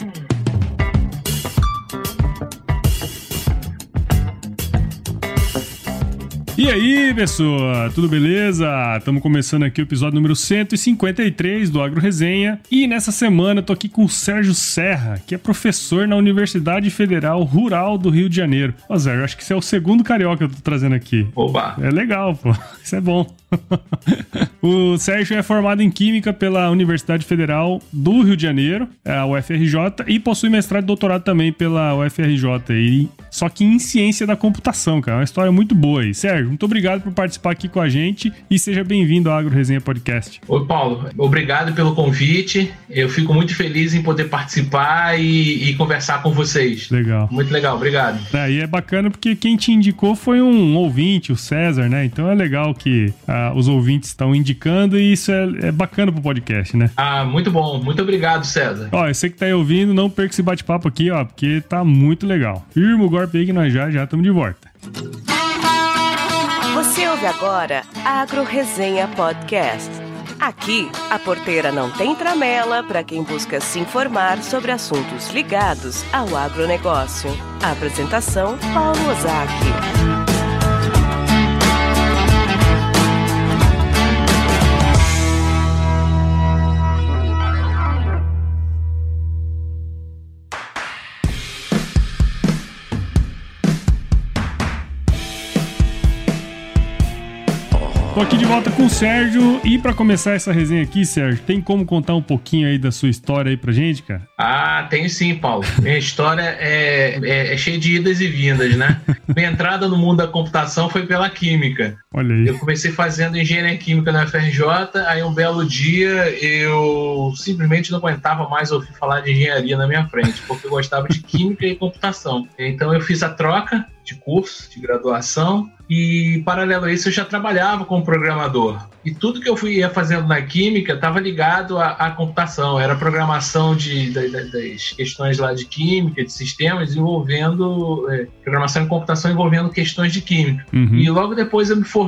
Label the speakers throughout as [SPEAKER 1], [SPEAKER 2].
[SPEAKER 1] Mm-hmm. E aí, pessoal, tudo beleza? Estamos começando aqui o episódio número 153 do Agro Resenha. E nessa semana eu tô aqui com o Sérgio Serra, que é professor na Universidade Federal Rural do Rio de Janeiro. Ô, Sérgio, acho que esse é o segundo carioca que eu tô trazendo aqui.
[SPEAKER 2] Oba!
[SPEAKER 1] É legal, pô. Isso é bom. o Sérgio é formado em Química pela Universidade Federal do Rio de Janeiro, a UFRJ, e possui mestrado e doutorado também pela UFRJ, e, só que em Ciência da Computação, cara. É uma história muito boa aí. Sérgio, muito obrigado por participar aqui com a gente e seja bem-vindo ao Agro Resenha Podcast.
[SPEAKER 2] Oi, Paulo. Obrigado pelo convite. Eu fico muito feliz em poder participar e, e conversar com vocês.
[SPEAKER 1] Legal.
[SPEAKER 2] Muito legal, obrigado.
[SPEAKER 1] É, e é bacana porque quem te indicou foi um ouvinte, o César, né? Então é legal que uh, os ouvintes estão indicando e isso é, é bacana pro podcast, né?
[SPEAKER 2] Ah, muito bom. Muito obrigado, César.
[SPEAKER 1] Ó, você que tá aí ouvindo, não perca esse bate-papo aqui, ó, porque tá muito legal. Firma o golpe aí que nós já já estamos de volta.
[SPEAKER 3] Você ouve agora Agro Resenha Podcast. Aqui, a porteira não tem tramela para quem busca se informar sobre assuntos ligados ao agronegócio. Apresentação, Paulo Ozaki.
[SPEAKER 1] Tô aqui de volta com o Sérgio e para começar essa resenha aqui, Sérgio, tem como contar um pouquinho aí da sua história aí pra gente, cara?
[SPEAKER 2] Ah, tenho sim, Paulo. Minha história é, é, é cheia de idas e vindas, né? Minha entrada no mundo da computação foi pela química.
[SPEAKER 1] Olha aí.
[SPEAKER 2] Eu comecei fazendo engenharia química na FRJ, aí um belo dia eu simplesmente não aguentava mais ouvir falar de engenharia na minha frente, porque eu gostava de química e computação. Então eu fiz a troca de curso, de graduação, e paralelo a isso eu já trabalhava como programador. E tudo que eu fui, ia fazendo na química estava ligado à, à, computação, era programação de, de, de, das questões lá de química, de sistemas, envolvendo é, programação e computação envolvendo questões de química. Uhum. E logo depois eu me formei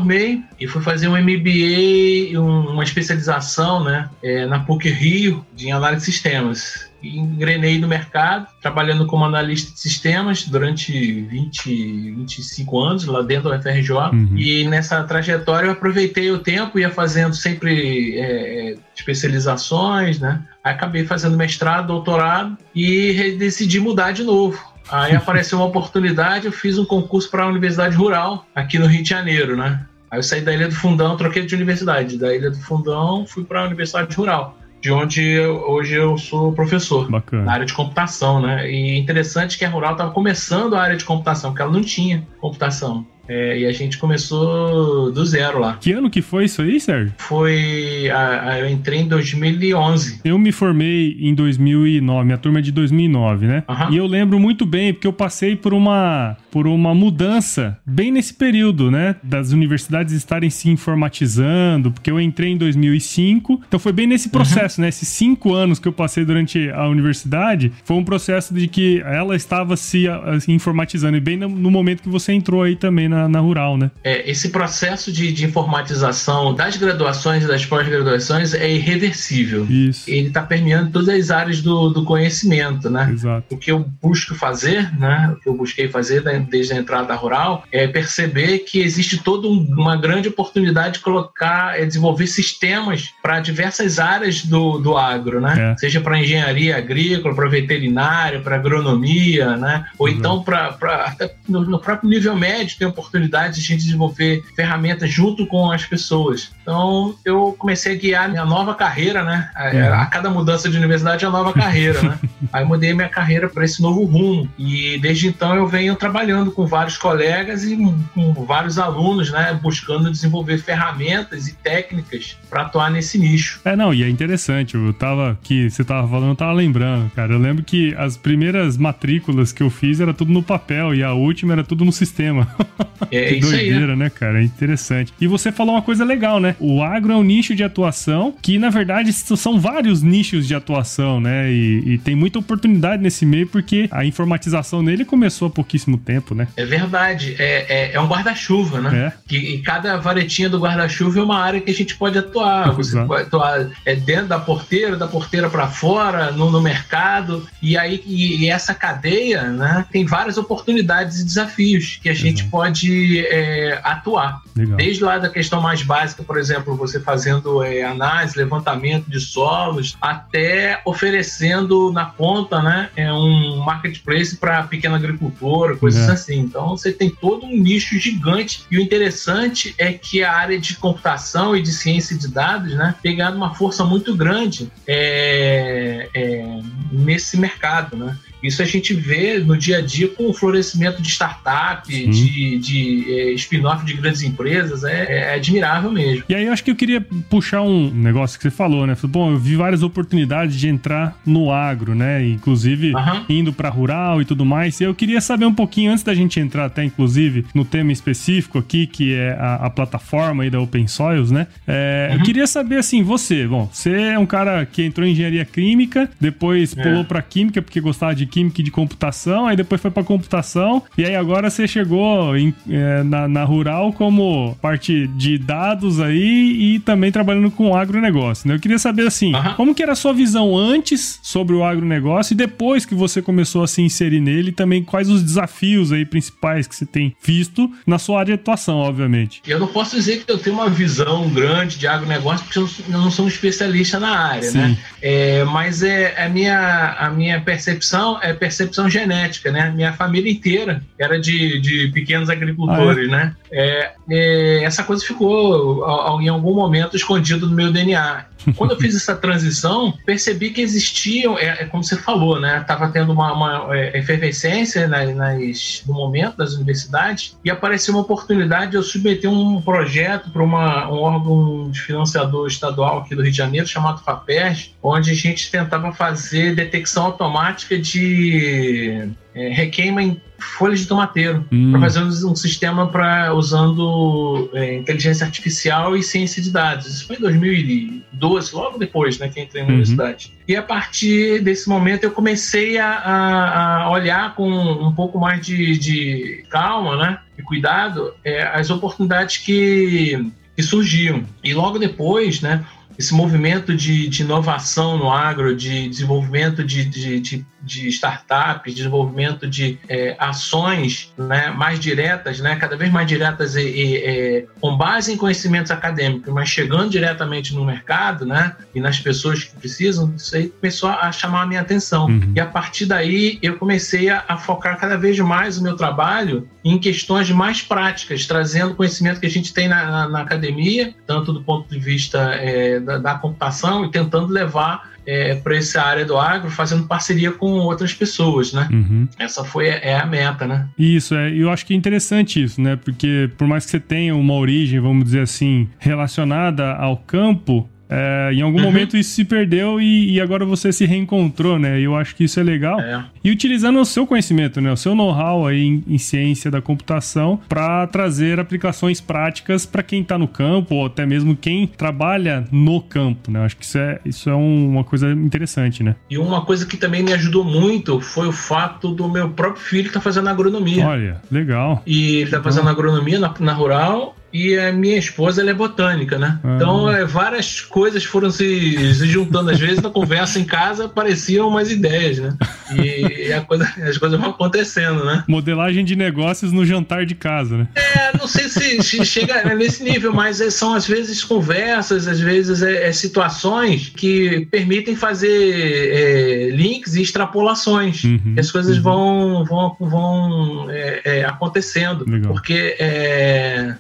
[SPEAKER 2] e fui fazer um MBA, um, uma especialização né, é, na PUC Rio de análise de sistemas engrenei no mercado, trabalhando como analista de sistemas durante 20, 25 anos lá dentro da FRJ. Uhum. E nessa trajetória eu aproveitei o tempo, ia fazendo sempre é, especializações, né? Acabei fazendo mestrado, doutorado e decidi mudar de novo. Aí apareceu uma oportunidade, eu fiz um concurso para a Universidade Rural aqui no Rio de Janeiro, né? Aí eu saí da Ilha do Fundão, troquei de universidade. Da Ilha do Fundão, fui para a Universidade Rural de onde eu, hoje eu sou professor
[SPEAKER 1] Bacana.
[SPEAKER 2] na área de computação, né? E interessante que a Rural estava começando a área de computação, porque ela não tinha computação. É, e a gente começou do zero lá.
[SPEAKER 1] Que ano que foi isso aí, Sérgio?
[SPEAKER 2] Foi. A, a, eu entrei em 2011.
[SPEAKER 1] Eu me formei em 2009, minha turma é de 2009, né? Uhum. E eu lembro muito bem, porque eu passei por uma, por uma mudança bem nesse período, né? Das universidades estarem se informatizando, porque eu entrei em 2005. Então foi bem nesse processo, uhum. né? Esses cinco anos que eu passei durante a universidade, foi um processo de que ela estava se, se informatizando. E bem no, no momento que você entrou aí também na na, na rural, né?
[SPEAKER 2] É, esse processo de, de, informatização das graduações e das pós-graduações é irreversível.
[SPEAKER 1] Isso.
[SPEAKER 2] Ele está permeando todas as áreas do, do conhecimento, né?
[SPEAKER 1] Exato.
[SPEAKER 2] O que eu busco fazer, né? O que eu busquei fazer desde a entrada rural é perceber que existe toda uma grande oportunidade de colocar, é desenvolver sistemas para diversas áreas do, do agro, né? É. Seja para engenharia agrícola, para veterinária, para agronomia, né? Ou Exato. então para até no, no próprio nível médio tem oportunidade de a gente desenvolver ferramentas junto com as pessoas. Então, eu comecei a guiar minha nova carreira, né? A, é. a cada mudança de universidade é uma nova carreira, né? Aí mudei minha carreira para esse novo rumo. E desde então eu venho trabalhando com vários colegas e com vários alunos, né? Buscando desenvolver ferramentas e técnicas para atuar nesse nicho.
[SPEAKER 1] É, não, e é interessante. Eu tava que você tava falando, eu tava lembrando, cara. Eu lembro que as primeiras matrículas que eu fiz era tudo no papel e a última era tudo no sistema.
[SPEAKER 2] É
[SPEAKER 1] que
[SPEAKER 2] isso
[SPEAKER 1] doideira,
[SPEAKER 2] aí,
[SPEAKER 1] né? né, cara? É interessante. E você falou uma coisa legal, né? O agro é um nicho de atuação que, na verdade, são vários nichos de atuação, né? E, e tem muita oportunidade nesse meio porque a informatização nele começou há pouquíssimo tempo, né?
[SPEAKER 2] É verdade. É, é, é um guarda-chuva, né? É. E, e cada varetinha do guarda-chuva é uma área que a gente pode atuar. Você pode atuar é, dentro da porteira, da porteira para fora, no, no, mercado. E aí e, e, essa cadeia, né? Tem várias oportunidades e desafios que a gente pode é, atuar. Legal. Desde lá da questão mais básica, por exemplo, você fazendo é, análise, levantamento de solos, até oferecendo na ponta, né, é um marketplace para pequena agricultura, coisas é. assim. Então você tem todo um nicho gigante e o interessante é que a área de computação e de ciência de dados, né, tem ganhado uma força muito grande é, é nesse mercado, né? Isso a gente vê no dia a dia com o florescimento de startup, Sim. de, de é, spin-off de grandes empresas, é, é, admirável mesmo.
[SPEAKER 1] E aí eu acho que eu queria puxar um negócio que você falou, né? Bom, eu vi várias oportunidades de entrar no agro, né? Inclusive uhum. indo para rural e tudo mais. E eu queria saber um pouquinho, antes da gente entrar até, inclusive, no tema específico aqui, que é a, a plataforma aí da Open Soils, né? É, uhum. Eu queria saber, assim, você, bom, você é um cara que entrou em engenharia química, depois é. pulou para química porque gostava de química e de computação, aí depois foi para computação, e aí agora você chegou em, é, na, na, rural como parte de dados aí e também trabalhando com agronegócio, né? Eu queria saber assim, uhum. como que era a sua visão antes sobre o agronegócio e depois que você começou a se inserir nele, também quais os desafios aí principais que você tem visto na sua área de atuação, obviamente.
[SPEAKER 2] Eu não posso dizer que eu tenho uma visão grande de agronegócio porque eu não sou um especialista na área, Sim. né? É, mas é, a, minha, a minha percepção é percepção genética, né? Minha família inteira era de, de pequenos agricultores, ah, é? né? É, é, essa coisa ficou em algum momento escondido no meu DNA. Quando eu fiz essa transição, percebi que existiam, é, é como você falou, né? Tava tendo uma, uma é, efervescência nas, nas, no momento das universidades e apareceu uma oportunidade de eu submeter um projeto para um órgão de financiador estadual aqui do Rio de Janeiro chamado FAPERJ, onde a gente tentava fazer detecção automática de é, requeima em folhas de tomateiro hum. para fazer um, um sistema para usando é, inteligência artificial e ciência de dados. Isso foi em 2012, logo depois, né, que entrei na uhum. universidade. E a partir desse momento eu comecei a, a, a olhar com um pouco mais de, de calma, né, e cuidado, é, as oportunidades que que surgiam. E logo depois, né, esse movimento de, de, inovação no agro, de desenvolvimento de, de, de de startups, desenvolvimento de é, ações né, mais diretas, né, cada vez mais diretas e, e é, com base em conhecimentos acadêmicos, mas chegando diretamente no mercado né, e nas pessoas que precisam, isso aí começou a chamar a minha atenção. Uhum. E a partir daí eu comecei a, a, focar cada vez mais o meu trabalho em questões mais práticas, trazendo conhecimento que a gente tem na, na, na academia, tanto do ponto de vista é, da, da computação e tentando levar é, para essa área do agro, fazendo parceria com outras pessoas, né? Uhum. Essa foi é a meta, né?
[SPEAKER 1] Isso, é, eu acho que é interessante isso, né? Porque por mais que você tenha uma origem, vamos dizer assim, relacionada ao campo, é, em algum uhum. momento isso se perdeu e, e, agora você se reencontrou, né? E eu acho que isso é legal. É. E utilizando o seu conhecimento, né? O seu know-how aí em, em, ciência da computação para trazer aplicações práticas para quem está no campo ou até mesmo quem trabalha no campo, né? Eu acho que isso é, isso é um, uma coisa interessante, né?
[SPEAKER 2] E uma coisa que também me ajudou muito foi o fato do meu próprio filho estar tá fazendo agronomia.
[SPEAKER 1] Olha, legal.
[SPEAKER 2] E ele está fazendo agronomia na, na rural e a minha esposa ela é botânica, né? Ah. Então é, várias coisas foram se, se juntando. Às vezes na conversa em casa pareciam umas ideias, né? E, e coisa, as coisas vão acontecendo, né?
[SPEAKER 1] Modelagem de negócios no jantar de casa, né?
[SPEAKER 2] É, não sei se, chega nesse nível, mas é, são às vezes conversas, às vezes é, é situações que permitem fazer é, links e extrapolações. Uhum, as coisas uhum. vão, vão, vão é, acontecendo. Legal. Porque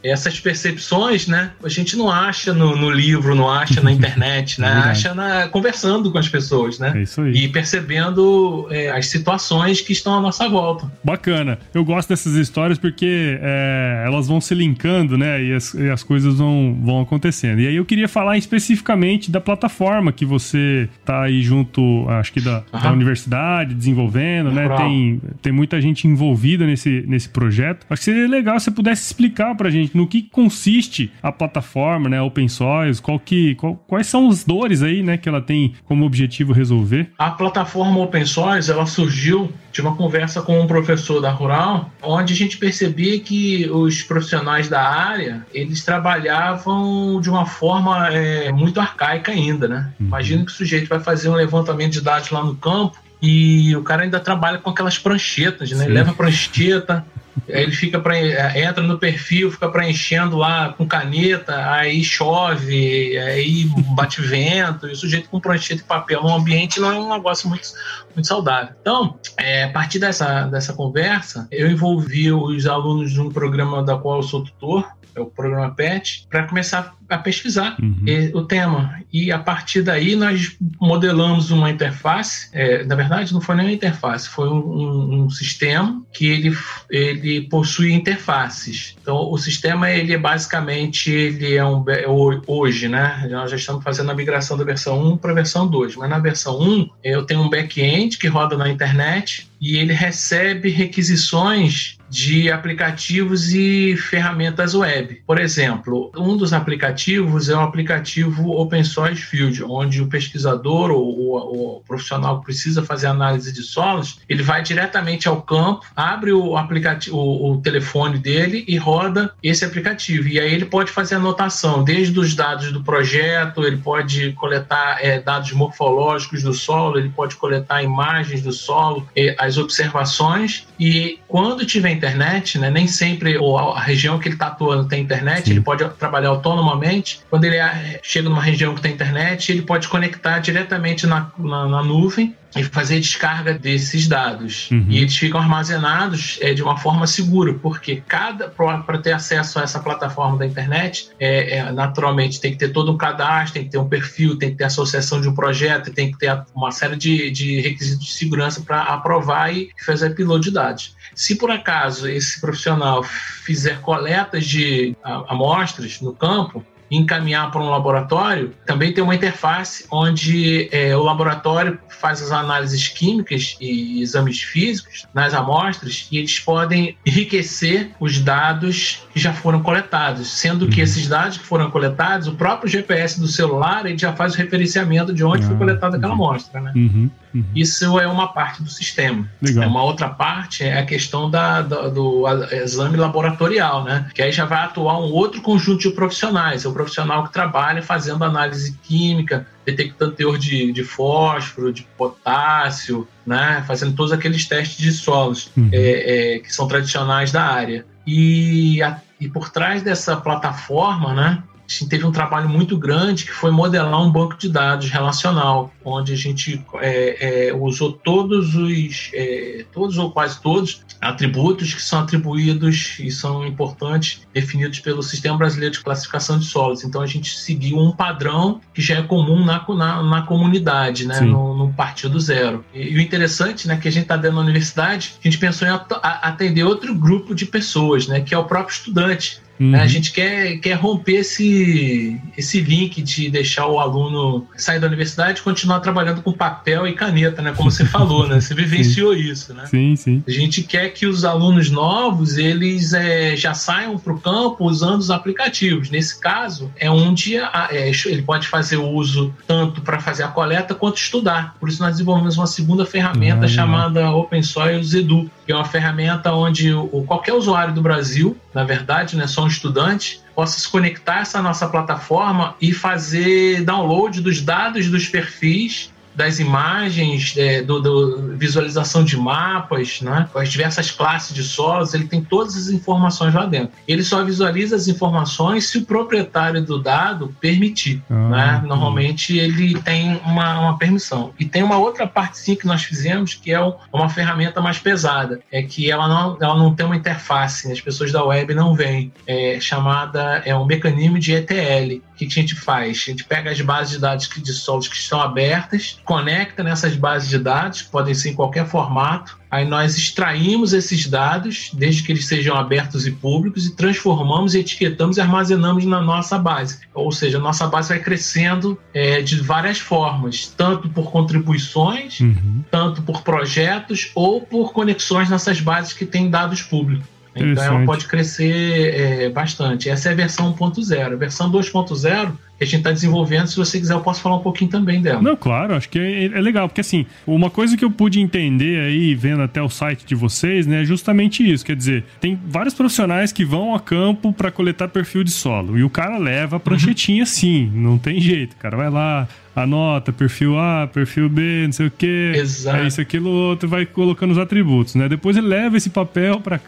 [SPEAKER 2] essas percepções, né? A gente não acha no, no livro, não acha na internet, né? É acha na, conversando com as pessoas, né? É isso aí. E percebendo é, as situações que estão à nossa volta.
[SPEAKER 1] Bacana. Eu gosto dessas histórias porque é, elas vão se linkando, né? E as, e as coisas vão, vão acontecendo. E aí eu queria falar especificamente da plataforma que você tá aí junto, acho que da, da universidade, desenvolvendo, né? Tem, tem muita gente envolvida nesse, nesse projeto. Acho que seria legal se você pudesse explicar pra gente no que consiste a plataforma, né? Open Source, qual que, qual, quais são as dores aí, né? Que ela tem como objetivo resolver.
[SPEAKER 2] A plataforma Open Source, ela surgiu de uma conversa com um professor da Rural, onde a gente percebia que os profissionais da área, eles trabalhavam de uma forma é, muito arcaica ainda, né? Uhum. Imagina que o sujeito vai fazer um levantamento de dados lá no campo e o cara ainda trabalha com aquelas pranchetas, né? Sim. Leva prancheta, ele fica para entra no perfil, fica preenchendo lá com caneta, aí chove, aí bate vento, e o sujeito com prancheta e papel no ambiente não é um negócio muito, muito saudável. Então, é, a partir dessa, dessa conversa, eu envolvi os alunos de um programa da qual eu sou tutor, é o programa PET, para começar a pesquisar uhum. o tema. E a partir daí nós modelamos uma interface. É, na verdade, não foi nem uma interface, foi um, um, um, sistema que ele, ele possui interfaces. Então, o sistema ele é basicamente ele é um é hoje, né? Nós já estamos fazendo a migração da versão 1 para a versão 2, mas na versão 1 eu tenho um back-end que roda na internet e ele recebe requisições de aplicativos e ferramentas web. Por exemplo, um dos aplicativos é um aplicativo Open Source Field, onde o pesquisador ou o, o profissional que precisa fazer análise de solos, ele vai diretamente ao campo, abre o aplicativo, o, o telefone dele e roda esse aplicativo. E aí ele pode fazer anotação, desde os dados do projeto, ele pode coletar é, dados morfológicos do solo, ele pode coletar imagens do solo, as observações e quando tiver internet, né, nem sempre a região que ele está atuando tem internet, Sim. ele pode trabalhar autonomamente. Quando ele é, chega numa região que tem internet, ele pode conectar diretamente na, na, na nuvem e fazer descarga desses dados. Uhum. E eles ficam armazenados é, de uma forma segura, porque cada para ter acesso a essa plataforma da internet, é, é, naturalmente tem que ter todo um cadastro, tem que ter um perfil, tem que ter associação de um projeto, tem que ter uma série de, de requisitos de segurança para aprovar e fazer upload de dados. Se por acaso esse profissional fizer coletas de amostras no campo, encaminhar para um laboratório, também tem uma interface onde é, o laboratório faz as análises químicas e exames físicos nas amostras e eles podem enriquecer os dados que já foram coletados, sendo que uhum. esses dados que foram coletados, o próprio GPS do celular ele já faz o referenciamento de onde ah, foi coletada aquela amostra, né? Uhum, uhum. Isso é uma parte do sistema. Legal. É uma outra parte é a questão da, da, do exame laboratorial, né? Que aí já vai atuar um outro conjunto de profissionais. É o profissional que trabalha fazendo análise química, detectando teor de, de fósforo, de potássio, né? Fazendo todos aqueles testes de solos uhum. é, é, que são tradicionais da área. E, a, e por trás dessa plataforma, né? a gente teve um trabalho muito grande que foi modelar um banco de dados relacional, onde a gente é, é, usou todos os, é, todos ou quase todos, atributos que são atribuídos e são importantes, definidos pelo Sistema Brasileiro de Classificação de Solos. Então a gente seguiu um padrão que já é comum na, na, na comunidade, né, no, no, partido zero. E, e, o interessante, né, que a gente está dentro da universidade, a gente pensou em atender outro grupo de pessoas, né, que é o próprio estudante. Uhum. A gente quer, quer romper esse, esse link de deixar o aluno sair da universidade e continuar trabalhando com papel e caneta, né? Como você falou, né? Você vivenciou sim. isso, né?
[SPEAKER 1] Sim, sim.
[SPEAKER 2] A gente quer que os alunos novos, eles é, já saiam para o campo usando os aplicativos. Nesse caso, é onde é, ele pode fazer uso tanto para fazer a coleta quanto estudar. Por isso nós desenvolvemos uma segunda ferramenta ah, chamada Open Soils Edu, que é uma ferramenta onde o, qualquer usuário do Brasil, na verdade, né, só um estudante, possa se conectar a essa nossa plataforma e fazer download dos dados dos perfis das imagens, é, do, do, visualização de mapas, né? com as diversas classes de solos, ele tem todas as informações lá dentro. Ele só visualiza as informações se o proprietário do dado permitir. Ah, né? Normalmente ele tem uma, uma, permissão. E tem uma outra parte sim que nós fizemos, que é uma ferramenta mais pesada, é que ela não, ela não tem uma interface, as pessoas da web não veem, é chamada é um mecanismo de ETL que, que a gente faz? A gente pega as bases de dados de solos que estão abertas, conecta nessas bases de dados, que podem ser em qualquer formato, Aí nós extraímos esses dados, desde que eles sejam abertos e públicos, e transformamos, etiquetamos e armazenamos na nossa base. Ou seja, a nossa base vai crescendo é, de várias formas, tanto por contribuições, uhum. tanto por projetos ou por conexões nessas bases que têm dados públicos. Então ela pode crescer é, bastante. Essa é a versão 1.0. A versão 2.0 que a gente está desenvolvendo. Se você quiser, eu posso falar um pouquinho também dela.
[SPEAKER 1] Não, claro, acho que é, é, legal, porque assim, uma coisa que eu pude entender aí, vendo até o site de vocês, né, é justamente isso. Quer dizer, tem vários profissionais que vão a campo para coletar perfil de solo. E o cara leva a pranchetinha uhum. sim, não tem jeito. O cara vai lá, anota perfil A, perfil B, não sei o que, Exato. é isso, aquilo, outro, vai colocando os atributos, né? Depois ele leva esse papel para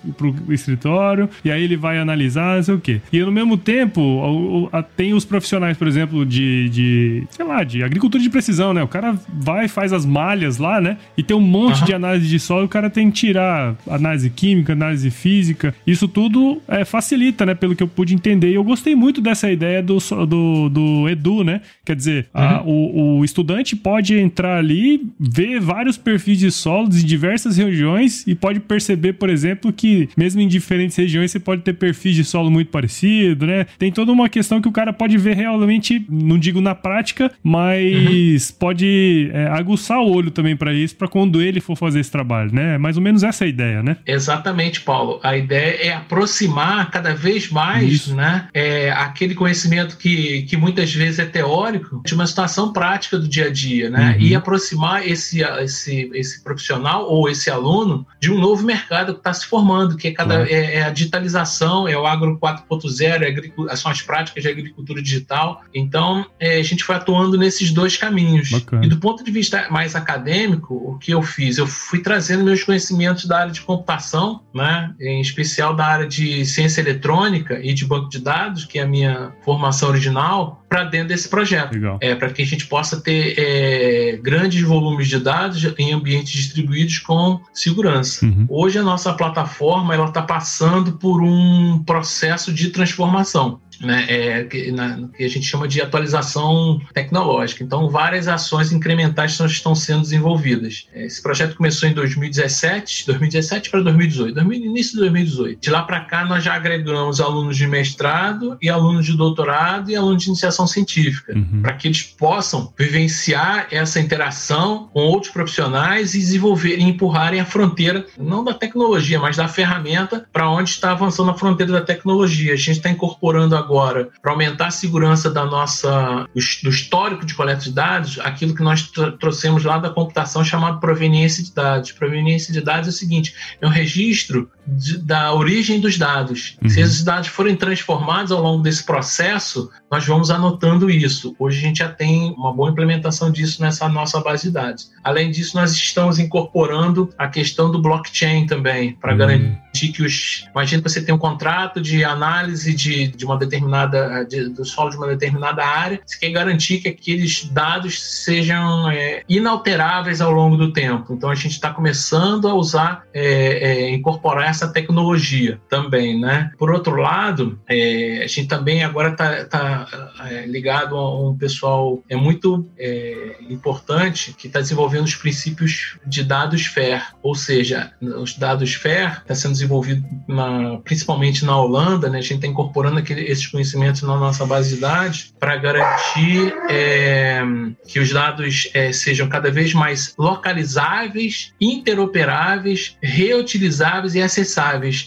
[SPEAKER 1] o escritório e aí ele vai analisar, não sei o que. E no mesmo tempo, o, o, a, tem os profissionais, por exemplo, de, de, sei lá, de agricultura de precisão, né? O cara vai faz as malhas lá, né? E tem um monte uhum. de análise de solo, o cara tem que tirar análise química, análise física. Isso tudo é, facilita, né? Pelo que eu pude entender. E eu gostei muito dessa ideia do, do, do Edu, né? Quer dizer, uhum. a, o o, estudante pode entrar ali, ver vários perfis de solos em diversas regiões e pode perceber, por exemplo, que mesmo em diferentes regiões você pode ter perfis de solo muito parecido, né? Tem toda uma questão que o cara pode ver realmente, não digo na prática, mas uhum. pode é, aguçar o olho também para isso, para quando ele for fazer esse trabalho, né? É mais ou menos essa a ideia, né?
[SPEAKER 2] Exatamente, Paulo. A ideia é aproximar cada vez mais, isso. né? É, aquele conhecimento que, que muitas vezes é teórico de uma situação prática do dia a dia, né? Uhum. E aproximar esse, esse, esse profissional ou esse aluno de um novo mercado que está se formando, que é, cada, é, é, a digitalização, é o agro 4.0, é são as práticas de agricultura digital. Então, é, a gente foi atuando nesses dois caminhos. Bacana. E do ponto de vista mais acadêmico, o que eu fiz? Eu fui trazendo meus conhecimentos da área de computação, né? em especial da área de ciência eletrônica e de banco de dados, que é a minha formação original, para dentro desse projeto. Legal. É, para que a gente possa ter é, grandes volumes de dados em ambientes distribuídos com segurança. Uhum. Hoje a nossa plataforma ela está passando por um processo de transformação né, é, que, na, que, a gente chama de atualização tecnológica. Então, várias ações incrementais estão sendo desenvolvidas. É, esse projeto começou em 2017, 2017 para 2018, 2000, início de 2018. De lá para cá, nós já agregamos alunos de mestrado e alunos de doutorado e alunos de iniciação científica, uhum. para que eles possam vivenciar essa interação com outros profissionais e desenvolver e empurrarem a fronteira, não da tecnologia, mas da ferramenta para onde está avançando a fronteira da tecnologia. A gente está incorporando agora agora, para aumentar a segurança da nossa, do histórico de coleta de dados, aquilo que nós trouxemos lá da computação chamado proveniência de dados. Proveniência de dados é o seguinte: é um registro de, da origem dos dados. Uhum. Se esses dados forem transformados ao longo desse processo, nós vamos anotando isso. Hoje a gente já tem uma boa implementação disso nessa nossa base de dados. Além disso, nós estamos incorporando a questão do blockchain também, para uhum. garantir que os. Imagina que você tem um contrato de análise de, de uma determinada determinada, de, do solo de uma determinada área, você quer garantir que aqueles dados sejam é, inalteráveis ao longo do tempo. Então a gente está começando a usar, é, é, incorporar essa tecnologia também, né? Por outro lado, é, a gente também agora está tá, é, ligado a um pessoal é muito é, importante que está desenvolvendo os princípios de dados FAIR, ou seja, os dados FAIR está sendo desenvolvido na, principalmente na Holanda, né? A gente está incorporando aquele, esses conhecimentos na nossa base de dados para garantir é, que os dados é, sejam cada vez mais localizáveis, interoperáveis, reutilizáveis e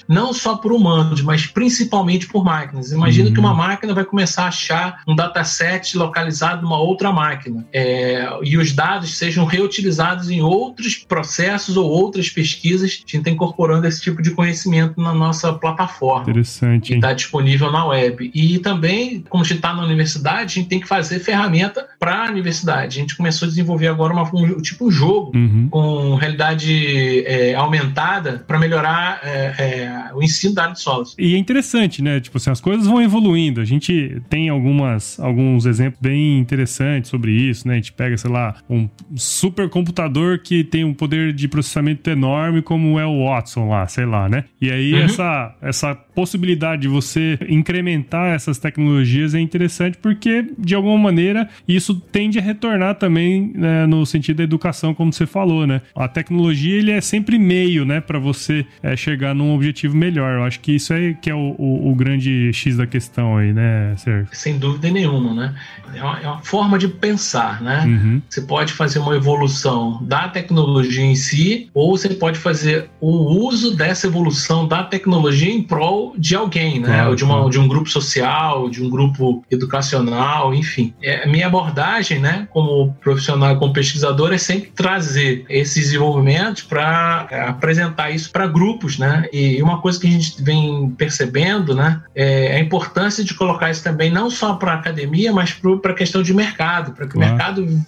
[SPEAKER 2] não só por humanos, mas principalmente por máquinas. Imagina uhum. que uma máquina vai começar a achar um dataset localizado numa outra máquina é, e os dados sejam reutilizados em outros processos ou outras pesquisas. A gente está incorporando esse tipo de conhecimento na nossa plataforma.
[SPEAKER 1] Interessante.
[SPEAKER 2] Está disponível na web. E também, como a gente está na universidade, a gente tem que fazer ferramenta para a universidade. A gente começou a desenvolver agora uma, um, tipo um jogo uhum. com realidade é, aumentada para melhorar é, é, o ensino da área de solos.
[SPEAKER 1] E é interessante, né? Tipo assim, as coisas vão evoluindo. A gente tem algumas, alguns exemplos bem interessantes sobre isso, né? A gente pega, sei lá, um supercomputador que tem um poder de processamento enorme, como é o Watson lá, sei lá, né? E aí uhum. essa, essa possibilidade de você incrementar essas tecnologias é interessante porque, de alguma maneira, isso tende a retornar também né, no sentido da educação, como você falou, né? A tecnologia ele é sempre meio, né, para você é, chegar num objetivo melhor. Eu acho que isso é que é o, o, o grande X da questão aí, né, Sérgio?
[SPEAKER 2] Sem dúvida nenhuma, né? É uma, é uma forma de pensar, né? Uhum. Você pode fazer uma evolução da tecnologia em si, ou você pode fazer o uso dessa evolução da tecnologia em prol de alguém, né? Claro, ou de, uma, claro. de um grupo social, de um grupo educacional, enfim. É, a minha abordagem, né, como profissional, como pesquisador, é sempre trazer esses desenvolvimentos para é, apresentar isso para grupos, né? E uma coisa que a gente vem percebendo, né, é a importância de colocar isso também não só para a academia, mas para a questão de mercado, para que claro. o mercado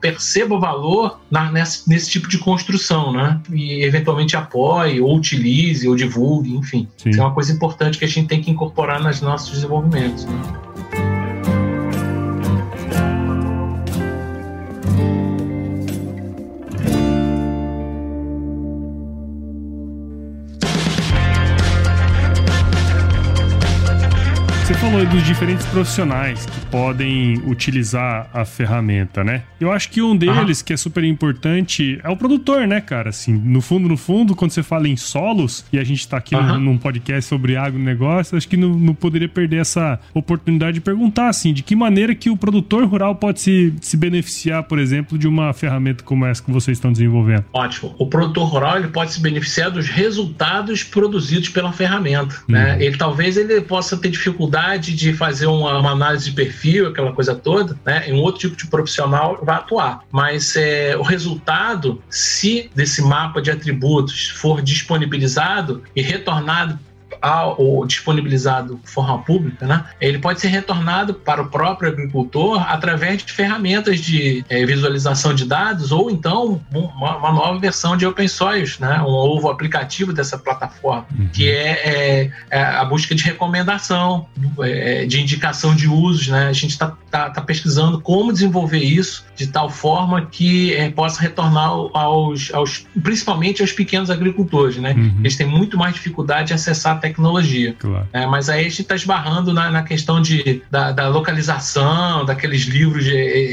[SPEAKER 2] perceba o valor na, nesse, nesse tipo de construção, né? E eventualmente apoie, ou utilize, ou divulgue, enfim. Sim. Isso é uma coisa importante que a gente tem que incorporar nos nossos desenvolvimentos. Né?
[SPEAKER 1] Dos diferentes profissionais que podem utilizar a ferramenta, né? Eu acho que um deles, uhum. que é super importante, é o produtor, né, cara? Assim, no fundo, no fundo, quando você fala em solos, e a gente tá aqui uhum. num podcast sobre agronegócio, acho que não, não, poderia perder essa oportunidade de perguntar, assim, de que maneira que o produtor rural pode se, se beneficiar, por exemplo, de uma ferramenta como essa que vocês estão desenvolvendo?
[SPEAKER 2] Ótimo. O produtor rural, ele pode se beneficiar dos resultados produzidos pela ferramenta, né? Uhum. Ele talvez ele possa ter dificuldade de fazer uma, uma, análise de perfil, aquela coisa toda, né? Um outro tipo de profissional vai atuar. Mas é, o resultado, se desse mapa de atributos for disponibilizado e retornado ou disponibilizado de forma pública, né, ele pode ser retornado para o próprio agricultor através de ferramentas de é, visualização de dados ou então uma, uma, nova versão de open source, né, um novo aplicativo dessa plataforma, uhum. que é, é, é, a busca de recomendação, é, de indicação de usos. Né, a gente está tá, tá pesquisando como desenvolver isso de tal forma que é, possa retornar aos, aos, principalmente aos pequenos agricultores. Né? Uhum. Eles têm muito mais dificuldade de acessar a tecnologia. Claro. É, mas aí a gente está esbarrando na, na questão de, da, da, localização, daqueles livros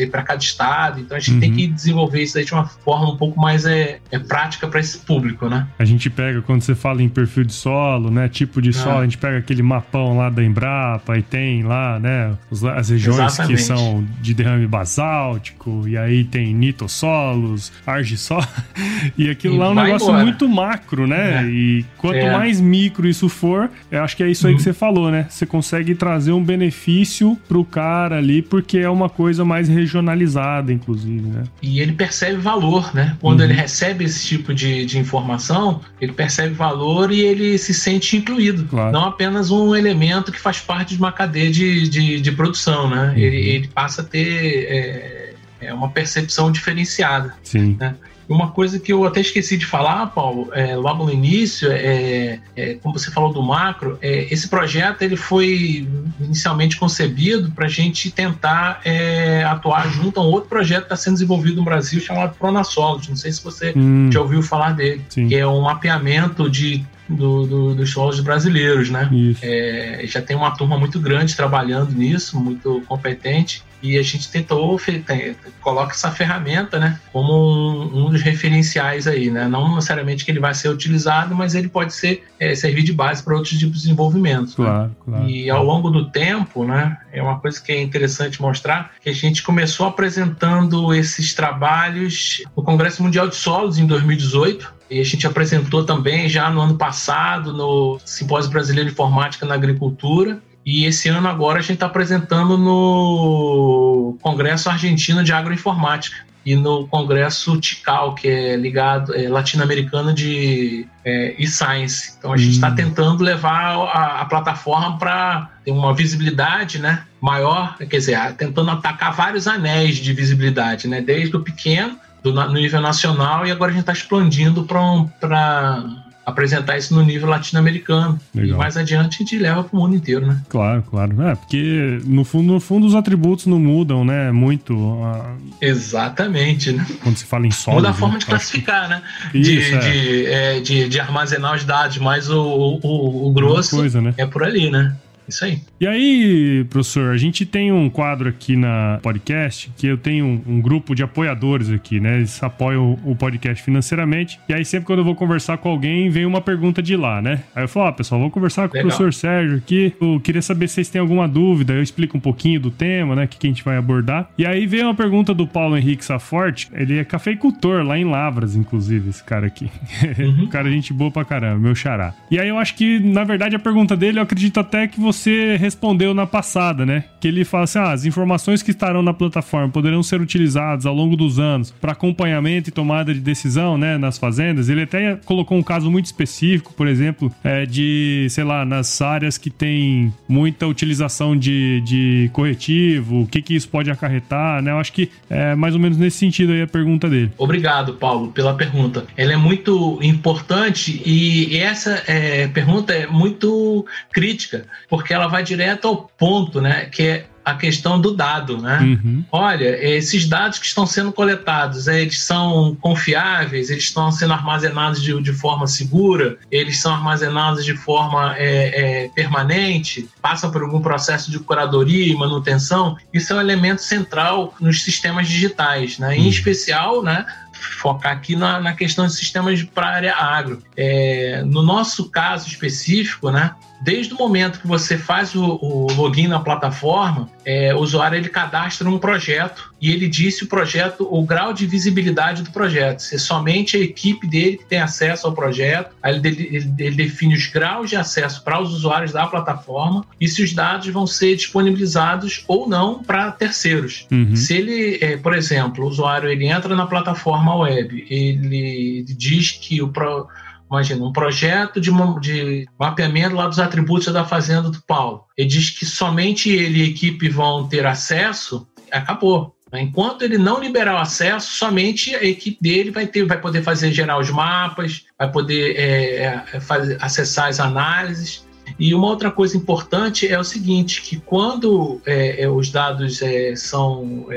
[SPEAKER 2] para cada estado. Então a gente uhum. tem que desenvolver isso de uma forma um pouco mais é, é prática para esse público, né?
[SPEAKER 1] A gente pega, quando você fala em perfil de solo, né? Tipo de é. solo, a gente pega aquele mapão lá da Embrapa e tem lá, né? As regiões Exatamente. Que são de derrame basáltico, e aí tem nitossolos, argissolos, e aquilo e lá é um negócio embora. muito macro, né? É. E quanto é. mais micro isso for, eu acho que é isso aí uhum. que você falou, né? Você consegue trazer um benefício pro cara ali, porque é uma coisa mais regionalizada, inclusive, né?
[SPEAKER 2] E ele percebe valor, né? Quando uhum. ele recebe esse tipo de, de informação, ele percebe valor e ele se sente incluído. Claro. Não apenas um elemento que faz parte de uma cadeia de, de, de produção, né? Uhum. Ele, ele passa a ter é, é uma percepção diferenciada. Sim. Né? Uma coisa que eu até esqueci de falar, Paulo, é, logo no início, é, é, como você falou do macro, é, esse projeto ele foi inicialmente concebido para a gente tentar é, atuar junto a um outro projeto que está sendo desenvolvido no Brasil chamado Pronasolos. Não sei se você hum, já ouviu falar dele, sim. que é um mapeamento de do, do, dos solos brasileiros, né? É, já tem uma turma muito grande trabalhando nisso, muito competente, e a gente tentou tem, coloca essa ferramenta, né, como um, um, dos referenciais aí, né? Não necessariamente que ele vai ser utilizado, mas ele pode ser é, servir de base para outros tipos de desenvolvimento. Claro, né? claro. E ao longo do tempo, né, é uma coisa que é interessante mostrar que a gente começou apresentando esses trabalhos no Congresso Mundial de Solos em 2018 e a gente apresentou também já no ano passado no Simpósio Brasileiro de Informática na Agricultura. E esse ano agora a gente está apresentando no Congresso Argentino de Agroinformática e no Congresso TICAL, que é ligado é, latino-americano de é, e-science. Então a gente está hum. tentando levar a, a plataforma para ter uma visibilidade né, maior, quer dizer, tentando atacar vários anéis de visibilidade, né, desde o pequeno do, no nível nacional e agora a gente está expandindo para apresentar isso no nível latino-americano. E mais adiante a gente leva para o mundo inteiro, né?
[SPEAKER 1] Claro, claro. É, porque no fundo, no fundo os atributos não mudam, né? Muito.
[SPEAKER 2] Uh... Exatamente, né?
[SPEAKER 1] Quando se fala em sólido.
[SPEAKER 2] Muda a forma né? de classificar, né? Isso, de, é. De, é, de, de, armazenar os dados, mas o, o, o grosso coisa, né? é por ali, né? Isso aí.
[SPEAKER 1] E aí, professor, a gente tem um quadro aqui na podcast que eu tenho um, um grupo de apoiadores aqui, né? Eles apoiam o, o, podcast financeiramente. E aí, sempre quando eu vou conversar com alguém, vem uma pergunta de lá, né? Aí eu falo, ó, pessoal, vou conversar com Legal. o professor Sérgio aqui. Eu queria saber se vocês têm alguma dúvida. Eu explico um pouquinho do tema, né? Que, que a gente vai abordar. E aí veio uma pergunta do Paulo Henrique Saforte. Ele é cafeicultor lá em Lavras, inclusive, esse cara aqui. Uhum. cara, gente boa pra caramba, meu xará. E aí eu acho que, na verdade, a pergunta dele, eu acredito até que você você respondeu na passada, né? Que ele fala assim: ah, as informações que estarão na plataforma poderão ser utilizadas ao longo dos anos para acompanhamento e tomada de decisão, né, nas fazendas. Ele até colocou um caso muito específico, por exemplo, é, de, sei lá, nas áreas que tem muita utilização de, de corretivo, o que, que isso pode acarretar, né? Eu acho que é mais ou menos nesse sentido aí a pergunta dele.
[SPEAKER 2] Obrigado, Paulo, pela pergunta. Ela é muito importante e essa é, pergunta é muito crítica, porque porque ela vai direto ao ponto, né? Que é a questão do dado, né? Uhum. Olha, esses dados que estão sendo coletados, eles são confiáveis, eles estão sendo armazenados de, de forma segura, eles são armazenados de forma é, é, permanente, passam por algum processo de curadoria e manutenção. Isso é um elemento central nos sistemas digitais, né? Em uhum. especial, né? focar aqui na, na questão de sistemas para a área agro. É, no nosso caso específico, né, desde o momento que você faz o, o login na plataforma, é, o usuário ele cadastra um projeto e ele disse o projeto, o grau de visibilidade do projeto. Se é somente a equipe dele que tem acesso ao projeto, aí ele, ele, ele define os graus de acesso para os usuários da plataforma e se os dados vão ser disponibilizados ou não para terceiros. Uhum. Se ele, é, por exemplo, o usuário ele entra na plataforma web, ele diz que o pro, imagina, um projeto de, de mapeamento lá dos atributos da fazenda do Paulo. Ele diz que somente ele e a equipe vão ter acesso, acabou. Enquanto ele não liberar o acesso, somente a equipe dele vai, ter, vai poder fazer gerar os mapas, vai poder é, é fazer, acessar as análises. E uma outra coisa importante é o seguinte, que quando é, é os dados é, são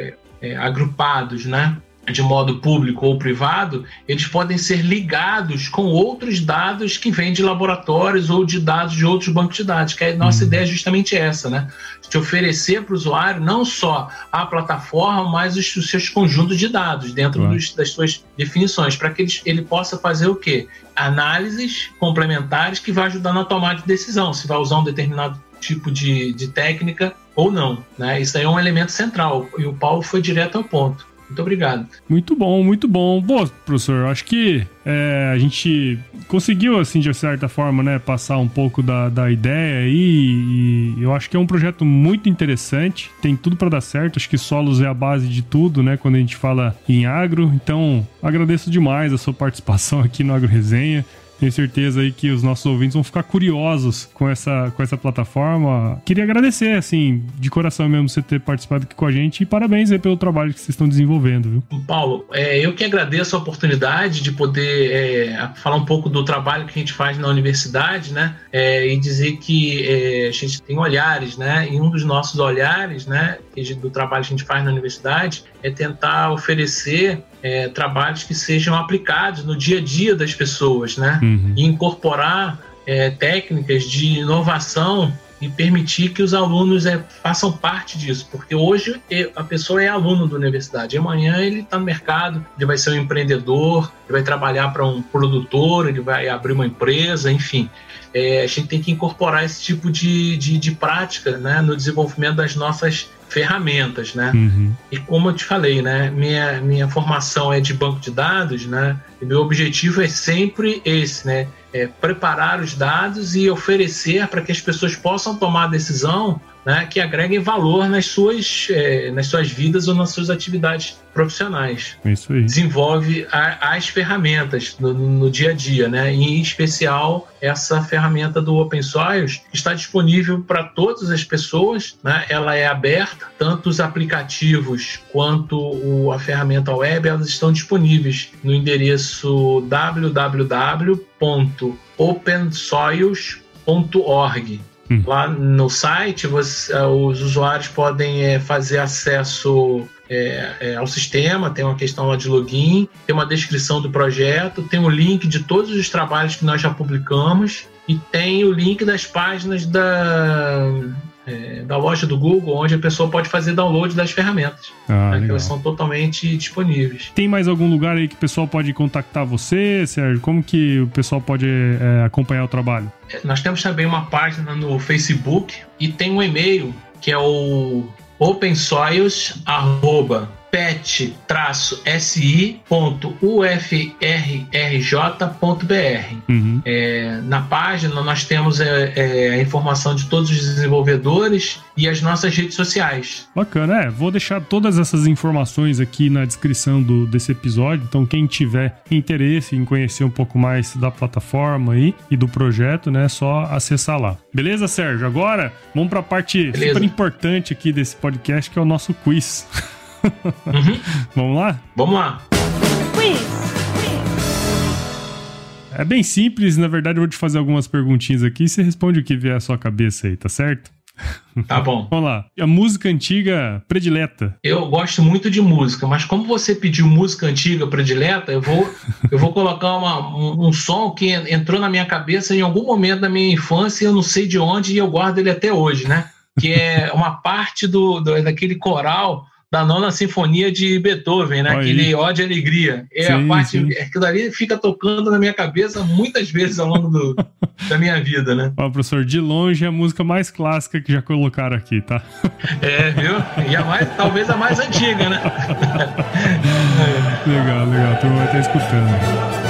[SPEAKER 2] é, agrupados, né? De modo público ou privado, eles podem ser ligados com outros dados que vêm de laboratórios ou de dados de outros bancos de dados, que a nossa uhum. ideia é justamente essa, né? De oferecer para o usuário não só a plataforma, mas os, os seus conjuntos de dados dentro dos, das suas definições, para que ele, ele possa fazer o quê? Análises complementares que vai ajudar na tomada de decisão, se vai usar um determinado tipo de, de técnica ou não. Né? Isso aí é um elemento central, e o Paulo foi direto ao ponto. Muito obrigado.
[SPEAKER 1] Muito bom, muito bom. Bom, professor, acho que é, a gente conseguiu, assim, de certa forma, né, passar um pouco da, da ideia aí. E eu acho que é um projeto muito interessante. Tem tudo para dar certo. Acho que solos é a base de tudo, né, quando a gente fala em agro. Então, agradeço demais a sua participação aqui no Agro Resenha. Tenho certeza aí que os nossos ouvintes vão ficar curiosos com essa, com essa plataforma. Queria agradecer, assim, de coração mesmo, você ter participado aqui com a gente e parabéns aí pelo trabalho que vocês estão desenvolvendo, viu?
[SPEAKER 2] Paulo, é, eu que agradeço a oportunidade de poder é, falar um pouco do trabalho que a gente faz na universidade, né? É, e dizer que é, a gente tem olhares, né? E um dos nossos olhares, né, do trabalho que a gente faz na universidade é tentar oferecer é, trabalhos que sejam aplicados no dia a dia das pessoas, né? Uhum. E incorporar é, técnicas de inovação e permitir que os alunos é, façam parte disso, porque hoje a pessoa é aluno da universidade, amanhã ele está no mercado, ele vai ser um empreendedor, ele vai trabalhar para um produtor, ele vai abrir uma empresa, enfim. É, a gente tem que incorporar esse tipo de, de, de prática né, no desenvolvimento das nossas ferramentas, né? Uhum. E como eu te falei, né? Minha, minha formação é de banco de dados, né? E meu objetivo é sempre esse, né? É preparar os dados e oferecer para que as pessoas possam tomar a decisão né, que agreguem valor nas suas, é, nas suas vidas ou nas suas atividades profissionais.
[SPEAKER 1] Isso aí.
[SPEAKER 2] Desenvolve a, as ferramentas no, no, dia a dia, né? em especial essa ferramenta do Open Source, está disponível para todas as pessoas, né? ela é aberta, tanto os aplicativos quanto o, a ferramenta web, elas estão disponíveis no endereço www.opensoils.org. Hum. Lá no site, você, eh, os usuários podem é, fazer acesso é, é, ao sistema, tem uma questão lá de login, tem uma descrição do projeto, tem o um link de todos os trabalhos que nós já publicamos e tem o link das páginas da, é, da loja do Google, onde a pessoa pode fazer download das ferramentas. Ah, né, elas são totalmente disponíveis.
[SPEAKER 1] Tem mais algum lugar aí que o pessoal pode contactar você, Sérgio? Como que o pessoal pode é, acompanhar o trabalho?
[SPEAKER 2] É, nós temos também uma página no Facebook e tem um e-mail que é o opensoils.com pet-si.ufrrj.br. Uhum. É, na página nós temos é, é, a informação de todos os desenvolvedores e as nossas redes sociais.
[SPEAKER 1] Bacana, é. Vou deixar todas essas informações aqui na descrição do, desse episódio. Então, quem tiver interesse em conhecer um pouco mais da plataforma aí e do projeto, né, é só acessar lá. Beleza, Sérgio? Agora vamos para a parte Beleza. super importante aqui desse podcast, que é o nosso quiz. Uhum. Vamos lá?
[SPEAKER 2] Vamos lá.
[SPEAKER 1] É bem simples, na verdade eu vou te fazer algumas perguntinhas aqui e você responde o que vier à sua cabeça aí, tá certo?
[SPEAKER 2] Tá bom.
[SPEAKER 1] Vamos lá. A música antiga predileta?
[SPEAKER 2] Eu gosto muito de música, mas como você pediu música antiga predileta, eu vou, eu vou colocar uma, um, um, som que entrou na minha cabeça em algum momento da minha infância, eu não sei de onde e eu guardo ele até hoje, né? Que é uma parte do, do daquele coral da nona sinfonia de Beethoven, né? Aí. Aquele ódio e alegria. É sim, a parte sim. aquilo dali fica tocando na minha cabeça muitas vezes ao longo do, da minha vida, né?
[SPEAKER 1] Ó, professor, de longe é a música mais clássica que já colocaram aqui, tá?
[SPEAKER 2] É, viu? E a mais, talvez a mais antiga, né?
[SPEAKER 1] legal, legal. A turma vai estar escutando.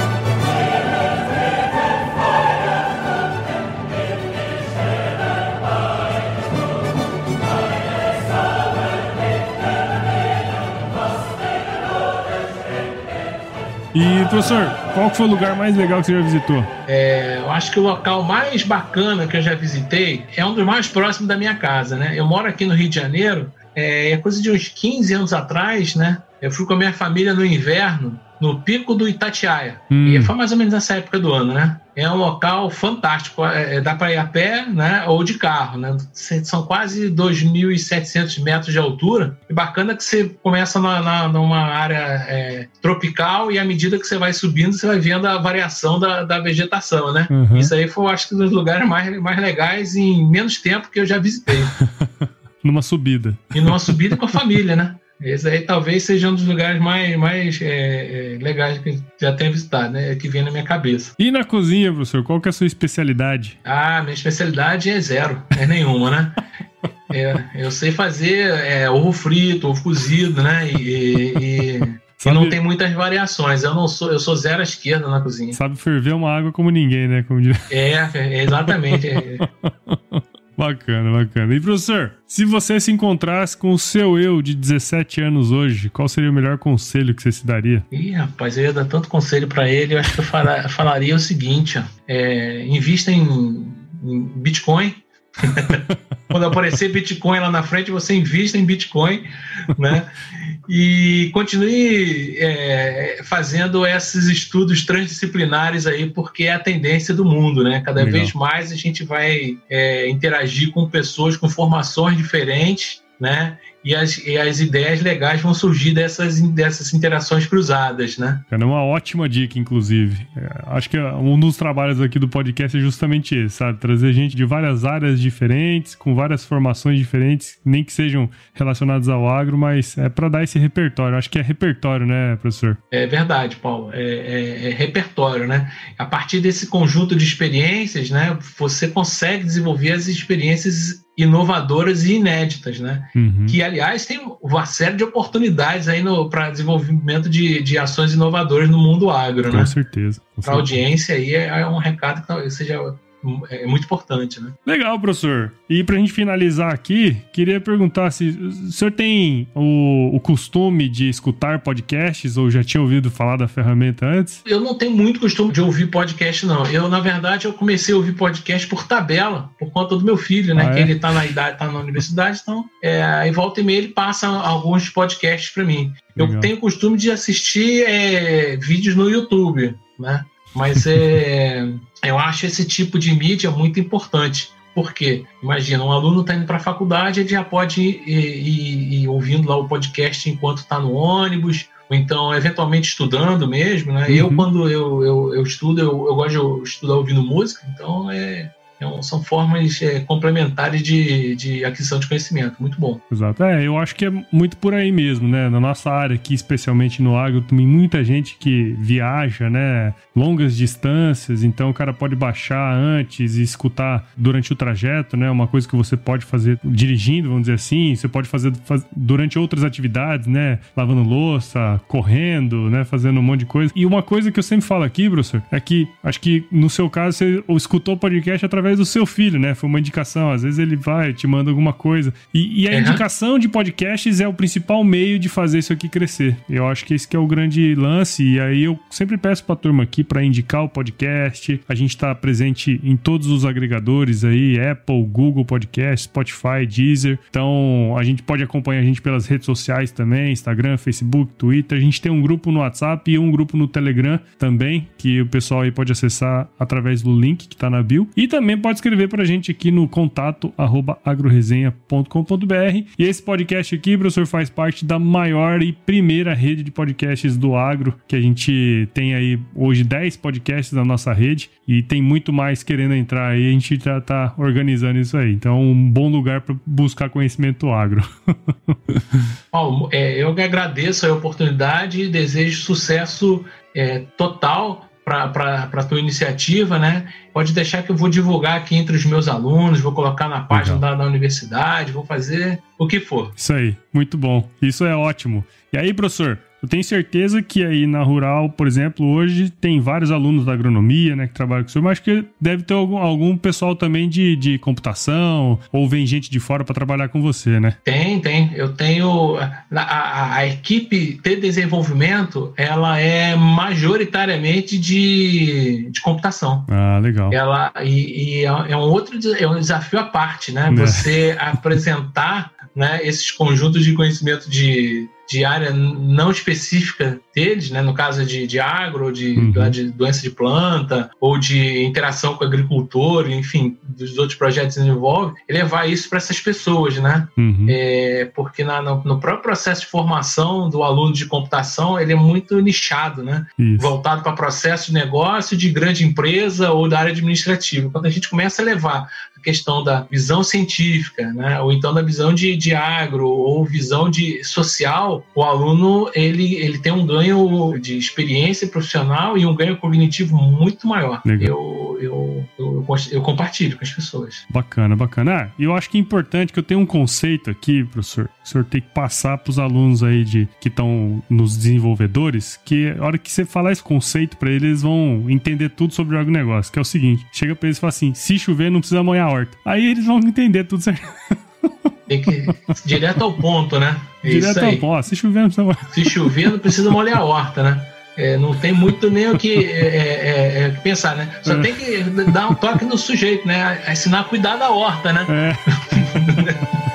[SPEAKER 1] E, professor, qual foi o lugar mais legal que você já visitou?
[SPEAKER 2] É, eu acho que o local mais bacana que eu já visitei é um dos mais próximos da minha casa, né? Eu moro aqui no Rio de Janeiro, é, é coisa de uns 15 anos atrás, né? Eu fui com a minha família no inverno no Pico do Itatiaia. Hum. E foi mais ou menos nessa época do ano, né? É um local fantástico. É, é dá para ir a pé, né? Ou de carro, né? São quase 2.700 metros de altura. E bacana que você começa na, na, numa área é, tropical e à medida que você vai subindo, você vai vendo a variação da, da vegetação, né? Uhum. Isso aí foi, acho que, um dos lugares mais, mais legais em menos tempo que eu já visitei.
[SPEAKER 1] numa subida.
[SPEAKER 2] E numa subida com a família, né? Esse aí talvez seja um dos lugares mais, mais é, é, legais que já tenho visitado, né? Que vem na minha cabeça.
[SPEAKER 1] E na cozinha, professor, qual que é a sua especialidade?
[SPEAKER 2] Ah, minha especialidade é zero, é nenhuma, né? É, eu sei fazer é, ovo frito, ovo cozido, né? E, e, e, não tem muitas variações. Eu não sou, eu sou zero à esquerda na cozinha.
[SPEAKER 1] Sabe ferver uma água como ninguém, né? Como.
[SPEAKER 2] É, exatamente.
[SPEAKER 1] Bacana, bacana. E professor, se você se encontrasse com o seu eu de 17 anos hoje, qual seria o melhor conselho que você se daria?
[SPEAKER 2] Ih, rapaz, eu ia dar tanto conselho para ele, eu acho que eu falaria o seguinte: ó, é, invista em, em Bitcoin. Quando aparecer Bitcoin lá na frente, você invista em Bitcoin, né? e continue é, fazendo esses estudos transdisciplinares aí, porque é a tendência do mundo, né? Cada Legal. vez mais a gente vai é, interagir com pessoas com formações diferentes, né? E as, e as ideias legais vão surgir dessas, dessas interações cruzadas, né?
[SPEAKER 1] É uma ótima dica, inclusive. É, acho que um dos trabalhos aqui do podcast é justamente esse, sabe? Trazer gente de várias áreas diferentes, com várias formações diferentes, nem que sejam relacionadas ao agro, mas é para dar esse repertório. Acho que é repertório, né, professor?
[SPEAKER 2] É verdade, Paulo. É, é, é repertório, né? A partir desse conjunto de experiências, né, você consegue desenvolver as experiências inovadoras e inéditas, né? Uhum. Que, aliás, tem uma série de oportunidades aí para desenvolvimento de, de ações inovadoras no mundo agro,
[SPEAKER 1] com
[SPEAKER 2] né?
[SPEAKER 1] Certeza,
[SPEAKER 2] com certeza. Para a audiência aí é, é, um recado que talvez seja é muito importante, né?
[SPEAKER 1] Legal, professor. E pra gente finalizar aqui, queria perguntar se o senhor tem o, o costume de escutar podcasts ou já tinha ouvido falar da ferramenta antes?
[SPEAKER 2] Eu não tenho muito costume de ouvir podcast, não. Eu, na verdade, eu comecei a ouvir podcast por tabela, por conta do meu filho, né? Ah, que é? ele tá na idade, tá na universidade, então é, aí volta e meia ele passa alguns podcasts para mim. Legal. Eu tenho o costume de assistir é, vídeos no YouTube, né? Mas é, eu acho esse tipo de mídia muito importante. Porque, imagina, um aluno está indo para a faculdade, ele já pode ir, ir, ir, ouvindo lá o podcast enquanto está no ônibus, ou então, eventualmente, estudando mesmo, né? Uhum. Eu, quando eu, eu, eu estudo, eu, eu gosto de estudar ouvindo música, então é, então, são formas é, complementares de, de aquisição de conhecimento. Muito bom.
[SPEAKER 1] Exato. É, eu acho que é muito por aí mesmo, né? Na nossa área aqui, especialmente no agro, tem muita gente que viaja, né? Longas distâncias, então o cara pode baixar antes e escutar durante o trajeto, né? Uma coisa que você pode fazer dirigindo, vamos dizer assim. Você pode fazer durante outras atividades, né? Lavando louça, correndo, né? Fazendo um monte de coisa. E uma coisa que eu sempre falo aqui, professor, é que acho que no seu caso você escutou o podcast através através do seu filho, né? Foi uma indicação. Às vezes ele vai, te manda alguma coisa. E, e a uhum. indicação de podcasts é o principal meio de fazer isso aqui crescer. Eu acho que esse que é o grande lance. E aí eu sempre peço pra turma aqui para indicar o podcast. A gente tá presente em todos os agregadores aí: Apple, Google Podcast, Spotify, Deezer. Então a gente pode acompanhar a gente pelas redes sociais também: Instagram, Facebook, Twitter. A gente tem um grupo no WhatsApp e um grupo no Telegram também, que o pessoal aí pode acessar através do link que tá na bio. E também também pode escrever para a gente aqui no contato agroresenha.com.br. E esse podcast aqui, professor, faz parte da maior e primeira rede de podcasts do agro, que a gente tem aí hoje 10 podcasts na nossa rede e tem muito mais querendo entrar aí. A gente já está organizando isso aí. Então, um bom lugar para buscar conhecimento agro.
[SPEAKER 2] Paulo, é, eu que agradeço a oportunidade e desejo sucesso é, total para a tua iniciativa, né? Pode deixar que eu vou divulgar aqui entre os meus alunos, vou colocar na página da, da, universidade, vou fazer o que for.
[SPEAKER 1] Isso aí, muito bom. Isso é ótimo. E aí, professor, eu tenho certeza que aí na Rural, por exemplo, hoje tem vários alunos da agronomia, né, que trabalham com isso, mas acho que deve ter algum, algum pessoal também de, de computação, ou vem gente de fora para trabalhar com você, né?
[SPEAKER 2] Tem, tem. Eu tenho. A, a, a, equipe de desenvolvimento, ela é majoritariamente de, de computação.
[SPEAKER 1] Ah, legal.
[SPEAKER 2] Ela, e, e é, é um outro é um desafio à parte, né? É. Você apresentar né, esses conjuntos de conhecimento de de área não específica deles, né? no caso de, de agro, de, uhum. de doença de planta, ou de interação com o agricultor, enfim, dos outros projetos que envolve, levar isso para essas pessoas, né? Uhum. É, porque na, no, no, próprio processo de formação do aluno de computação, ele é muito nichado, né? Isso. Voltado para processo de negócio de grande empresa ou da área administrativa. Quando a gente começa a levar questão da visão científica, né? ou então da visão de, de agro, ou visão de social, o aluno ele, ele tem um ganho de experiência profissional e um ganho cognitivo muito maior. Eu, eu, eu, eu, compartilho com as pessoas.
[SPEAKER 1] Bacana, bacana. Ah, e eu acho que é importante que eu tenho um conceito aqui, professor, que o senhor tem que passar para os alunos aí de, que estão nos desenvolvedores, que a hora que você falar esse conceito para eles, eles vão entender tudo sobre o agronegócio, que é o seguinte, chega para eles e fala assim, se chover não precisa molhar horta. Aí eles vão entender tudo certo.
[SPEAKER 2] Tem que direto ao ponto, né?
[SPEAKER 1] É direto ao ponto. Se chover, não precisa molhar.
[SPEAKER 2] Se chover, não precisa molhar a horta, né? É, não tem muito nem o que é, é, é pensar, né? Só é. tem que dar um toque no sujeito, né? Ensinar a cuidar da horta, né? É.